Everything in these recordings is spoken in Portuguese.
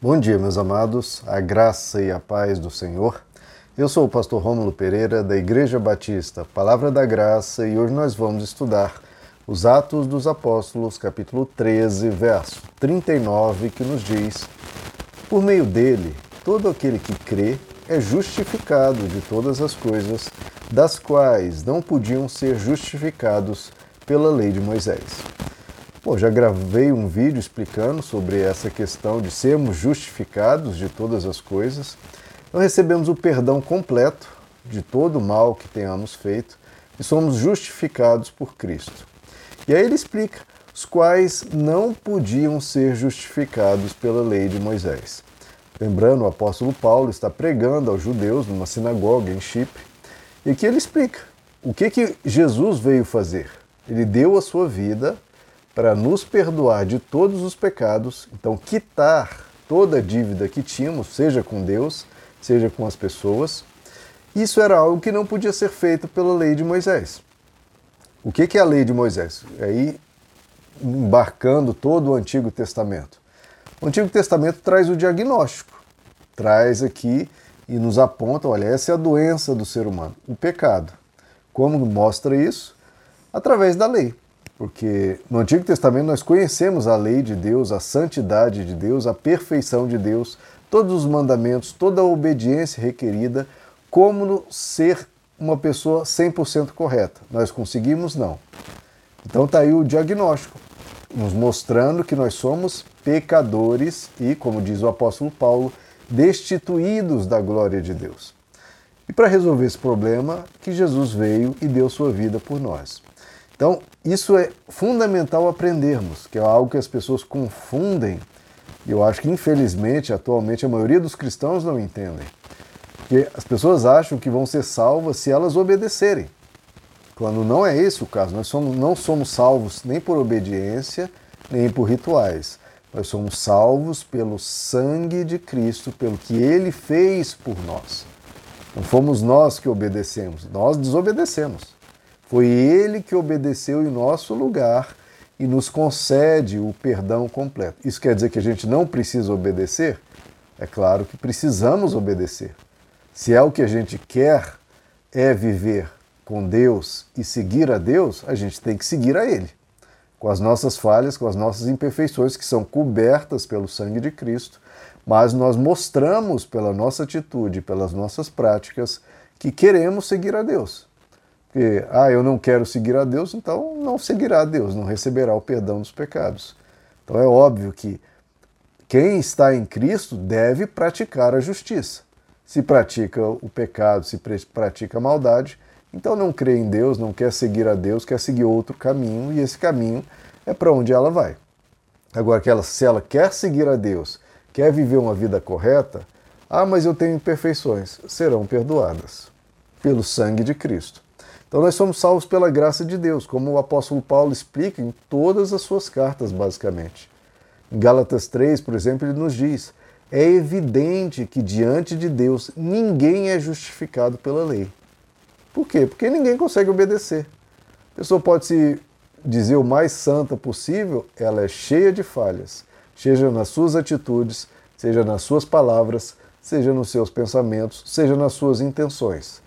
Bom dia, meus amados, a graça e a paz do Senhor. Eu sou o pastor Rômulo Pereira, da Igreja Batista Palavra da Graça, e hoje nós vamos estudar os Atos dos Apóstolos, capítulo 13, verso 39, que nos diz: Por meio dele, todo aquele que crê é justificado de todas as coisas, das quais não podiam ser justificados pela lei de Moisés. Bom, já gravei um vídeo explicando sobre essa questão de sermos justificados de todas as coisas. Então recebemos o perdão completo de todo o mal que tenhamos feito e somos justificados por Cristo. E aí ele explica os quais não podiam ser justificados pela lei de Moisés. Lembrando, o apóstolo Paulo está pregando aos judeus numa sinagoga em Chipre, e aqui ele explica o que, que Jesus veio fazer. Ele deu a sua vida para nos perdoar de todos os pecados, então quitar toda a dívida que tínhamos, seja com Deus, seja com as pessoas. Isso era algo que não podia ser feito pela lei de Moisés. O que é a lei de Moisés? Aí, embarcando todo o Antigo Testamento. O Antigo Testamento traz o diagnóstico, traz aqui e nos aponta: olha, essa é a doença do ser humano, o pecado. Como mostra isso? Através da lei. Porque no Antigo Testamento nós conhecemos a lei de Deus, a santidade de Deus, a perfeição de Deus, todos os mandamentos, toda a obediência requerida, como ser uma pessoa 100% correta. Nós conseguimos? Não. Então está aí o diagnóstico, nos mostrando que nós somos pecadores e, como diz o apóstolo Paulo, destituídos da glória de Deus. E para resolver esse problema, que Jesus veio e deu sua vida por nós. Então, isso é fundamental aprendermos, que é algo que as pessoas confundem, e eu acho que infelizmente, atualmente, a maioria dos cristãos não entendem. Porque as pessoas acham que vão ser salvas se elas obedecerem. Quando não é esse o caso, nós somos, não somos salvos nem por obediência, nem por rituais. Nós somos salvos pelo sangue de Cristo, pelo que ele fez por nós. Não fomos nós que obedecemos, nós desobedecemos. Foi Ele que obedeceu em nosso lugar e nos concede o perdão completo. Isso quer dizer que a gente não precisa obedecer? É claro que precisamos obedecer. Se é o que a gente quer, é viver com Deus e seguir a Deus, a gente tem que seguir a Ele, com as nossas falhas, com as nossas imperfeições que são cobertas pelo sangue de Cristo, mas nós mostramos pela nossa atitude, pelas nossas práticas, que queremos seguir a Deus. Porque, ah, eu não quero seguir a Deus, então não seguirá a Deus, não receberá o perdão dos pecados. Então é óbvio que quem está em Cristo deve praticar a justiça. Se pratica o pecado, se pratica a maldade, então não crê em Deus, não quer seguir a Deus, quer seguir outro caminho, e esse caminho é para onde ela vai. Agora, que ela, se ela quer seguir a Deus, quer viver uma vida correta, ah, mas eu tenho imperfeições, serão perdoadas pelo sangue de Cristo. Então nós somos salvos pela graça de Deus, como o apóstolo Paulo explica em todas as suas cartas, basicamente. Em Gálatas 3, por exemplo, ele nos diz: é evidente que diante de Deus ninguém é justificado pela lei. Por quê? Porque ninguém consegue obedecer. A pessoa pode se dizer o mais santa possível, ela é cheia de falhas, seja nas suas atitudes, seja nas suas palavras, seja nos seus pensamentos, seja nas suas intenções.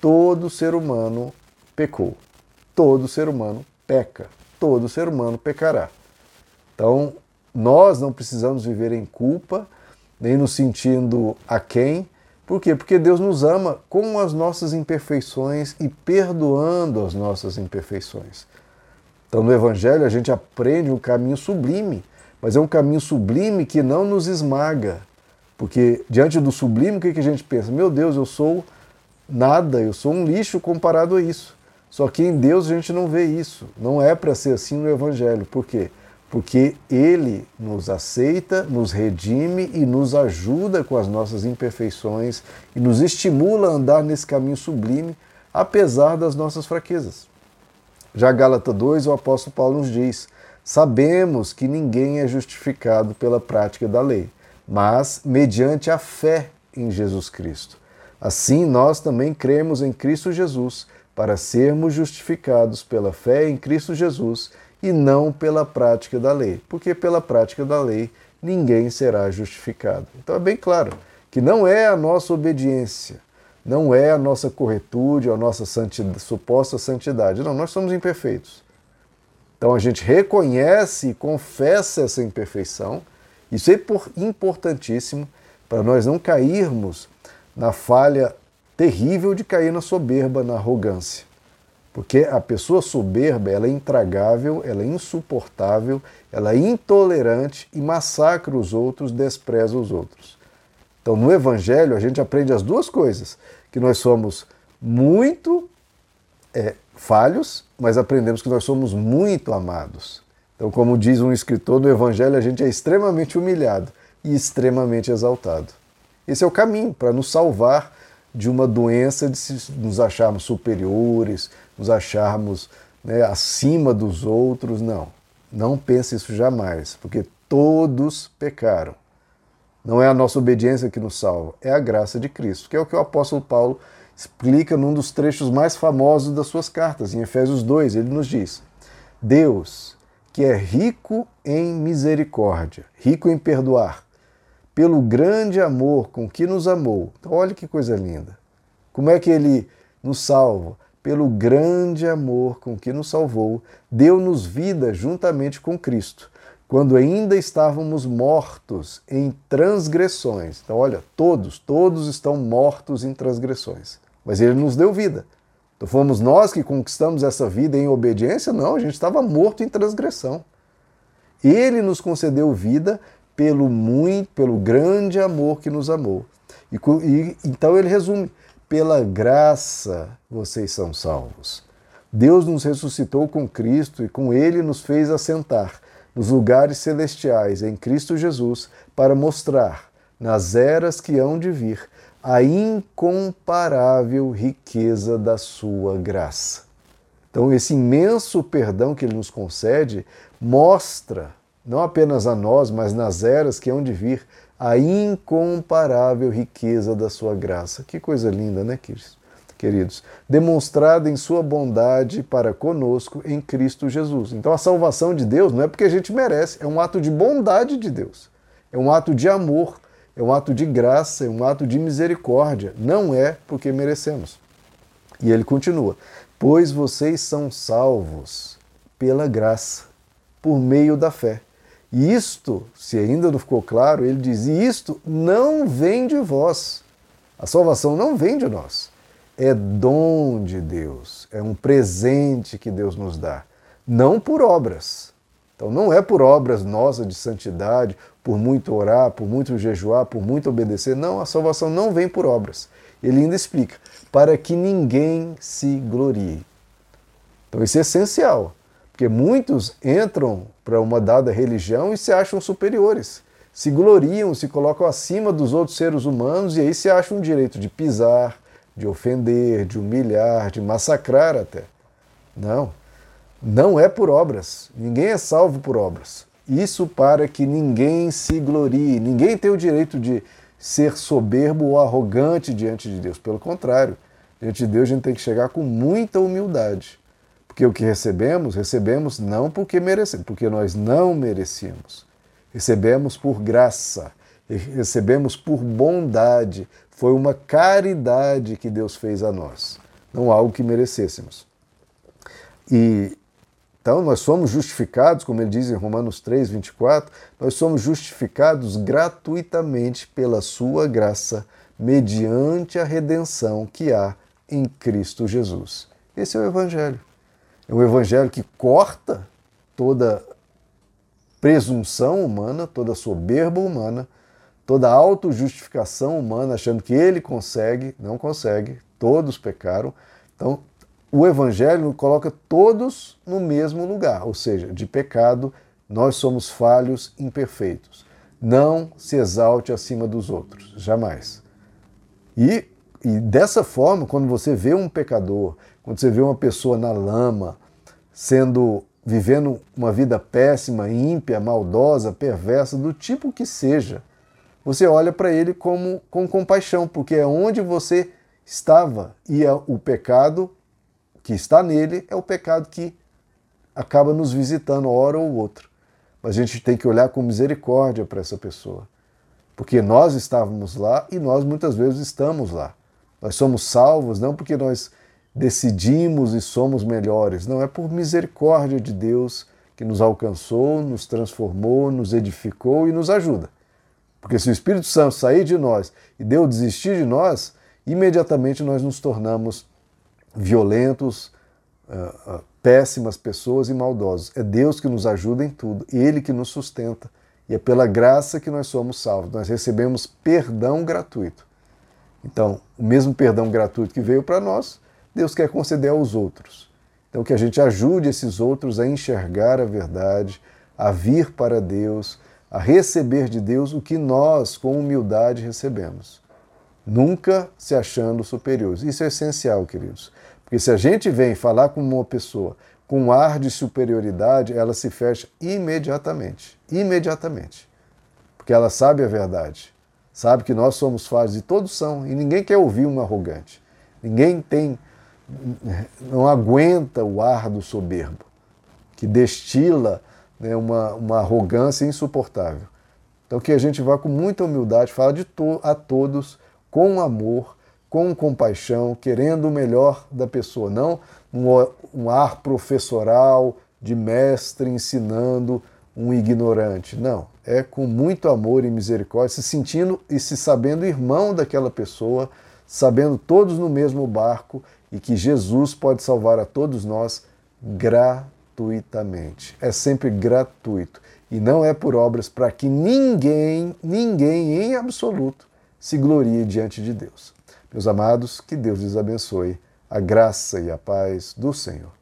Todo ser humano pecou. Todo ser humano peca. Todo ser humano pecará. Então, nós não precisamos viver em culpa, nem nos sentindo a quem. Por quê? Porque Deus nos ama com as nossas imperfeições e perdoando as nossas imperfeições. Então, no Evangelho, a gente aprende um caminho sublime, mas é um caminho sublime que não nos esmaga. Porque diante do sublime, o que a gente pensa? Meu Deus, eu sou nada, eu sou um lixo comparado a isso. Só que em Deus a gente não vê isso. Não é para ser assim no Evangelho. Por quê? Porque Ele nos aceita, nos redime e nos ajuda com as nossas imperfeições e nos estimula a andar nesse caminho sublime, apesar das nossas fraquezas. Já Gálatas 2, o apóstolo Paulo nos diz: Sabemos que ninguém é justificado pela prática da lei, mas mediante a fé em Jesus Cristo. Assim, nós também cremos em Cristo Jesus para sermos justificados pela fé em Cristo Jesus e não pela prática da lei, porque pela prática da lei ninguém será justificado. Então é bem claro que não é a nossa obediência, não é a nossa corretude, a nossa santidade, suposta santidade. Não, nós somos imperfeitos. Então a gente reconhece e confessa essa imperfeição. Isso é importantíssimo para nós não cairmos na falha terrível de cair na soberba, na arrogância. Porque a pessoa soberba, ela é intragável, ela é insuportável, ela é intolerante e massacra os outros, despreza os outros. Então, no Evangelho, a gente aprende as duas coisas: que nós somos muito é, falhos, mas aprendemos que nós somos muito amados. Então, como diz um escritor, no Evangelho a gente é extremamente humilhado e extremamente exaltado. Esse é o caminho para nos salvar de uma doença de nos acharmos superiores, nos acharmos né, acima dos outros. Não, não pense isso jamais, porque todos pecaram. Não é a nossa obediência que nos salva, é a graça de Cristo, que é o que o apóstolo Paulo explica num dos trechos mais famosos das suas cartas, em Efésios 2. Ele nos diz: Deus, que é rico em misericórdia, rico em perdoar, pelo grande amor com que nos amou. Então, olha que coisa linda. Como é que ele nos salva? Pelo grande amor com que nos salvou, deu-nos vida juntamente com Cristo, quando ainda estávamos mortos em transgressões. Então, olha, todos, todos estão mortos em transgressões. Mas ele nos deu vida. Então, fomos nós que conquistamos essa vida em obediência? Não, a gente estava morto em transgressão. Ele nos concedeu vida pelo muito, pelo grande amor que nos amou. E, e, então ele resume: pela graça vocês são salvos. Deus nos ressuscitou com Cristo e com ele nos fez assentar nos lugares celestiais em Cristo Jesus para mostrar nas eras que hão de vir a incomparável riqueza da sua graça. Então, esse imenso perdão que ele nos concede mostra não apenas a nós, mas nas eras que hão de vir, a incomparável riqueza da sua graça. Que coisa linda, né, queridos? Demonstrada em sua bondade para conosco em Cristo Jesus. Então a salvação de Deus não é porque a gente merece, é um ato de bondade de Deus. É um ato de amor, é um ato de graça, é um ato de misericórdia. Não é porque merecemos. E ele continua: Pois vocês são salvos pela graça, por meio da fé. E isto, se ainda não ficou claro, ele diz: isto não vem de vós. A salvação não vem de nós. É dom de Deus, é um presente que Deus nos dá, não por obras. Então não é por obras nossas de santidade, por muito orar, por muito jejuar, por muito obedecer. Não, a salvação não vem por obras. Ele ainda explica: para que ninguém se glorie. Então isso é essencial. Porque muitos entram para uma dada religião e se acham superiores, se gloriam, se colocam acima dos outros seres humanos e aí se acham o direito de pisar, de ofender, de humilhar, de massacrar até. Não, não é por obras. Ninguém é salvo por obras. Isso para que ninguém se glorie. Ninguém tem o direito de ser soberbo ou arrogante diante de Deus. Pelo contrário, diante de Deus a gente tem que chegar com muita humildade. Porque o que recebemos, recebemos não porque merecemos, porque nós não merecíamos. Recebemos por graça, recebemos por bondade. Foi uma caridade que Deus fez a nós, não algo que merecêssemos. E então nós somos justificados, como ele diz em Romanos 3, 24, nós somos justificados gratuitamente pela sua graça, mediante a redenção que há em Cristo Jesus. Esse é o Evangelho. É um evangelho que corta toda presunção humana, toda soberba humana, toda autojustificação humana, achando que ele consegue, não consegue, todos pecaram. Então, o evangelho coloca todos no mesmo lugar, ou seja, de pecado, nós somos falhos, imperfeitos. Não se exalte acima dos outros, jamais. E, e dessa forma, quando você vê um pecador, quando você vê uma pessoa na lama, sendo vivendo uma vida péssima, ímpia, maldosa, perversa, do tipo que seja, você olha para ele como com compaixão, porque é onde você estava e é o pecado que está nele é o pecado que acaba nos visitando hora ou outra. mas a gente tem que olhar com misericórdia para essa pessoa. Porque nós estávamos lá e nós muitas vezes estamos lá. Nós somos salvos não porque nós decidimos e somos melhores, não, é por misericórdia de Deus que nos alcançou, nos transformou, nos edificou e nos ajuda. Porque se o Espírito Santo sair de nós e Deus desistir de nós, imediatamente nós nos tornamos violentos, uh, uh, péssimas pessoas e maldosos. É Deus que nos ajuda em tudo, Ele que nos sustenta. E é pela graça que nós somos salvos. Nós recebemos perdão gratuito. Então, o mesmo perdão gratuito que veio para nós, Deus quer conceder aos outros. Então, que a gente ajude esses outros a enxergar a verdade, a vir para Deus, a receber de Deus o que nós, com humildade, recebemos. Nunca se achando superiores. Isso é essencial, queridos. Porque se a gente vem falar com uma pessoa com um ar de superioridade, ela se fecha imediatamente. Imediatamente. Porque ela sabe a verdade. Sabe que nós somos falhos e todos são. E ninguém quer ouvir um arrogante. Ninguém tem. Não aguenta o ar do soberbo, que destila né, uma, uma arrogância insuportável. Então que a gente vá com muita humildade, fala de to a todos com amor, com compaixão, querendo o melhor da pessoa, não um, um ar professoral de mestre ensinando um ignorante. Não, é com muito amor e misericórdia, se sentindo e se sabendo irmão daquela pessoa, sabendo todos no mesmo barco e que Jesus pode salvar a todos nós gratuitamente. É sempre gratuito e não é por obras para que ninguém, ninguém em absoluto se glorie diante de Deus. Meus amados, que Deus lhes abençoe, a graça e a paz do Senhor.